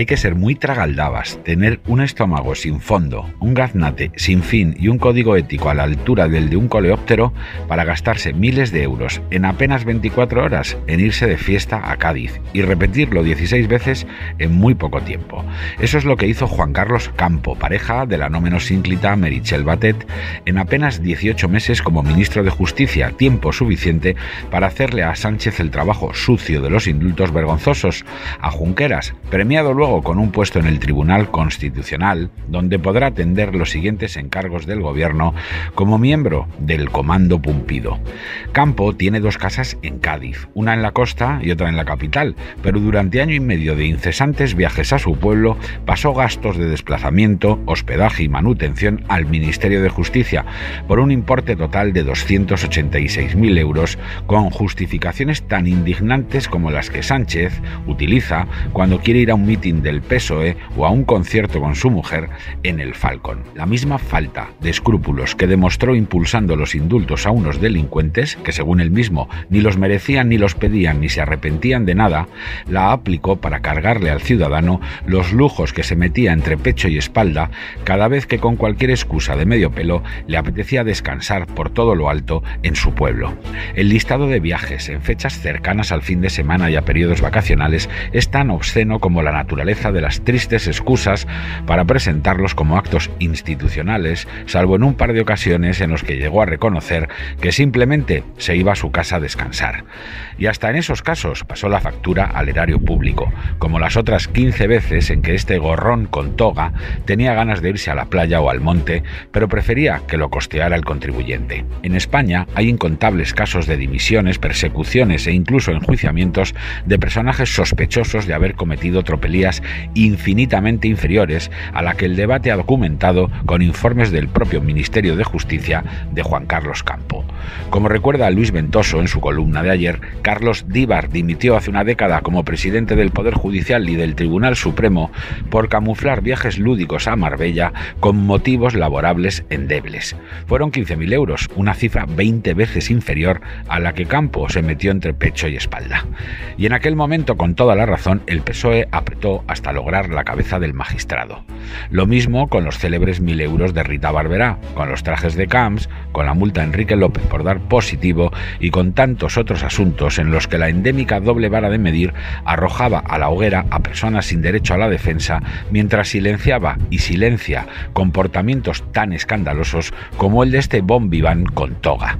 Hay que ser muy tragaldabas, tener un estómago sin fondo, un gaznate sin fin y un código ético a la altura del de un coleóptero para gastarse miles de euros en apenas 24 horas en irse de fiesta a Cádiz y repetirlo 16 veces en muy poco tiempo. Eso es lo que hizo Juan Carlos Campo, pareja de la no menos ínclita Merichel Batet, en apenas 18 meses como ministro de Justicia, tiempo suficiente para hacerle a Sánchez el trabajo sucio de los indultos vergonzosos, a Junqueras, premiado luego con un puesto en el Tribunal Constitucional, donde podrá atender los siguientes encargos del gobierno como miembro del Comando Pumpido. Campo tiene dos casas en Cádiz, una en la costa y otra en la capital, pero durante año y medio de incesantes viajes a su pueblo pasó gastos de desplazamiento, hospedaje y manutención al Ministerio de Justicia por un importe total de 286.000 euros con justificaciones tan indignantes como las que Sánchez utiliza cuando quiere ir a un mitin del PSOE o a un concierto con su mujer en el Falcon. La misma falta de escrúpulos que demostró impulsando los indultos a unos delincuentes, que según él mismo ni los merecían ni los pedían ni se arrepentían de nada, la aplicó para cargarle al ciudadano los lujos que se metía entre pecho y espalda cada vez que con cualquier excusa de medio pelo le apetecía descansar por todo lo alto en su pueblo. El listado de viajes en fechas cercanas al fin de semana y a periodos vacacionales es tan obsceno como la naturaleza de las tristes excusas para presentarlos como actos institucionales, salvo en un par de ocasiones en los que llegó a reconocer que simplemente se iba a su casa a descansar. Y hasta en esos casos pasó la factura al erario público, como las otras 15 veces en que este gorrón con toga tenía ganas de irse a la playa o al monte, pero prefería que lo costeara el contribuyente. En España hay incontables casos de dimisiones, persecuciones e incluso enjuiciamientos de personajes sospechosos de haber cometido tropelías infinitamente inferiores a la que el debate ha documentado con informes del propio Ministerio de Justicia de Juan Carlos Campo. Como recuerda Luis Ventoso en su columna de ayer, Carlos Díbar dimitió hace una década como presidente del Poder Judicial y del Tribunal Supremo por camuflar viajes lúdicos a Marbella con motivos laborables endebles. Fueron 15.000 euros, una cifra 20 veces inferior a la que Campo se metió entre pecho y espalda. Y en aquel momento, con toda la razón, el PSOE apretó hasta lograr la cabeza del magistrado. Lo mismo con los célebres 1.000 euros de Rita Barberá, con los trajes de Camps, con la multa a Enrique López por dar positivo y con tantos otros asuntos en los que la endémica doble vara de medir arrojaba a la hoguera a personas sin derecho a la defensa mientras silenciaba y silencia comportamientos tan escandalosos como el de este bombiván con toga.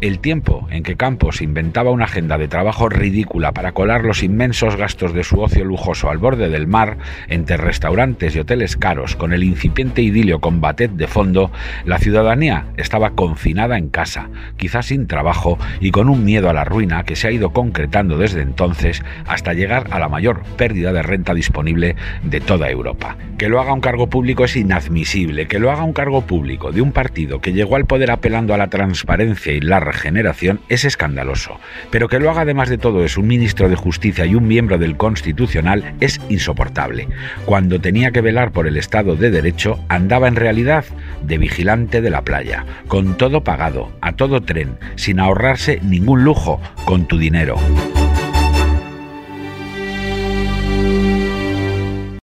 El tiempo en que Campos inventaba una agenda de trabajo ridícula para colar los inmensos gastos de su ocio lujoso al borde del mar, entre restaurantes y hoteles caros, con el incipiente idilio con batet de fondo, la ciudadanía estaba confinada en casa, quizás sin trabajo y con un miedo a la ruina que se ha ido concretando desde entonces hasta llegar a la mayor pérdida de renta disponible de toda Europa. Que lo haga un cargo público es inadmisible, que lo haga un cargo público de un partido que llegó al poder apelando a la transparencia y la regeneración es escandaloso, pero que lo haga además de todo es un ministro de Justicia y un miembro del Constitucional es insoportable. Cuando tenía que velar por el Estado de Derecho andaba en realidad de vigilante de la playa, con todo pagado, a tren, sin ahorrarse ningún lujo, con tu dinero.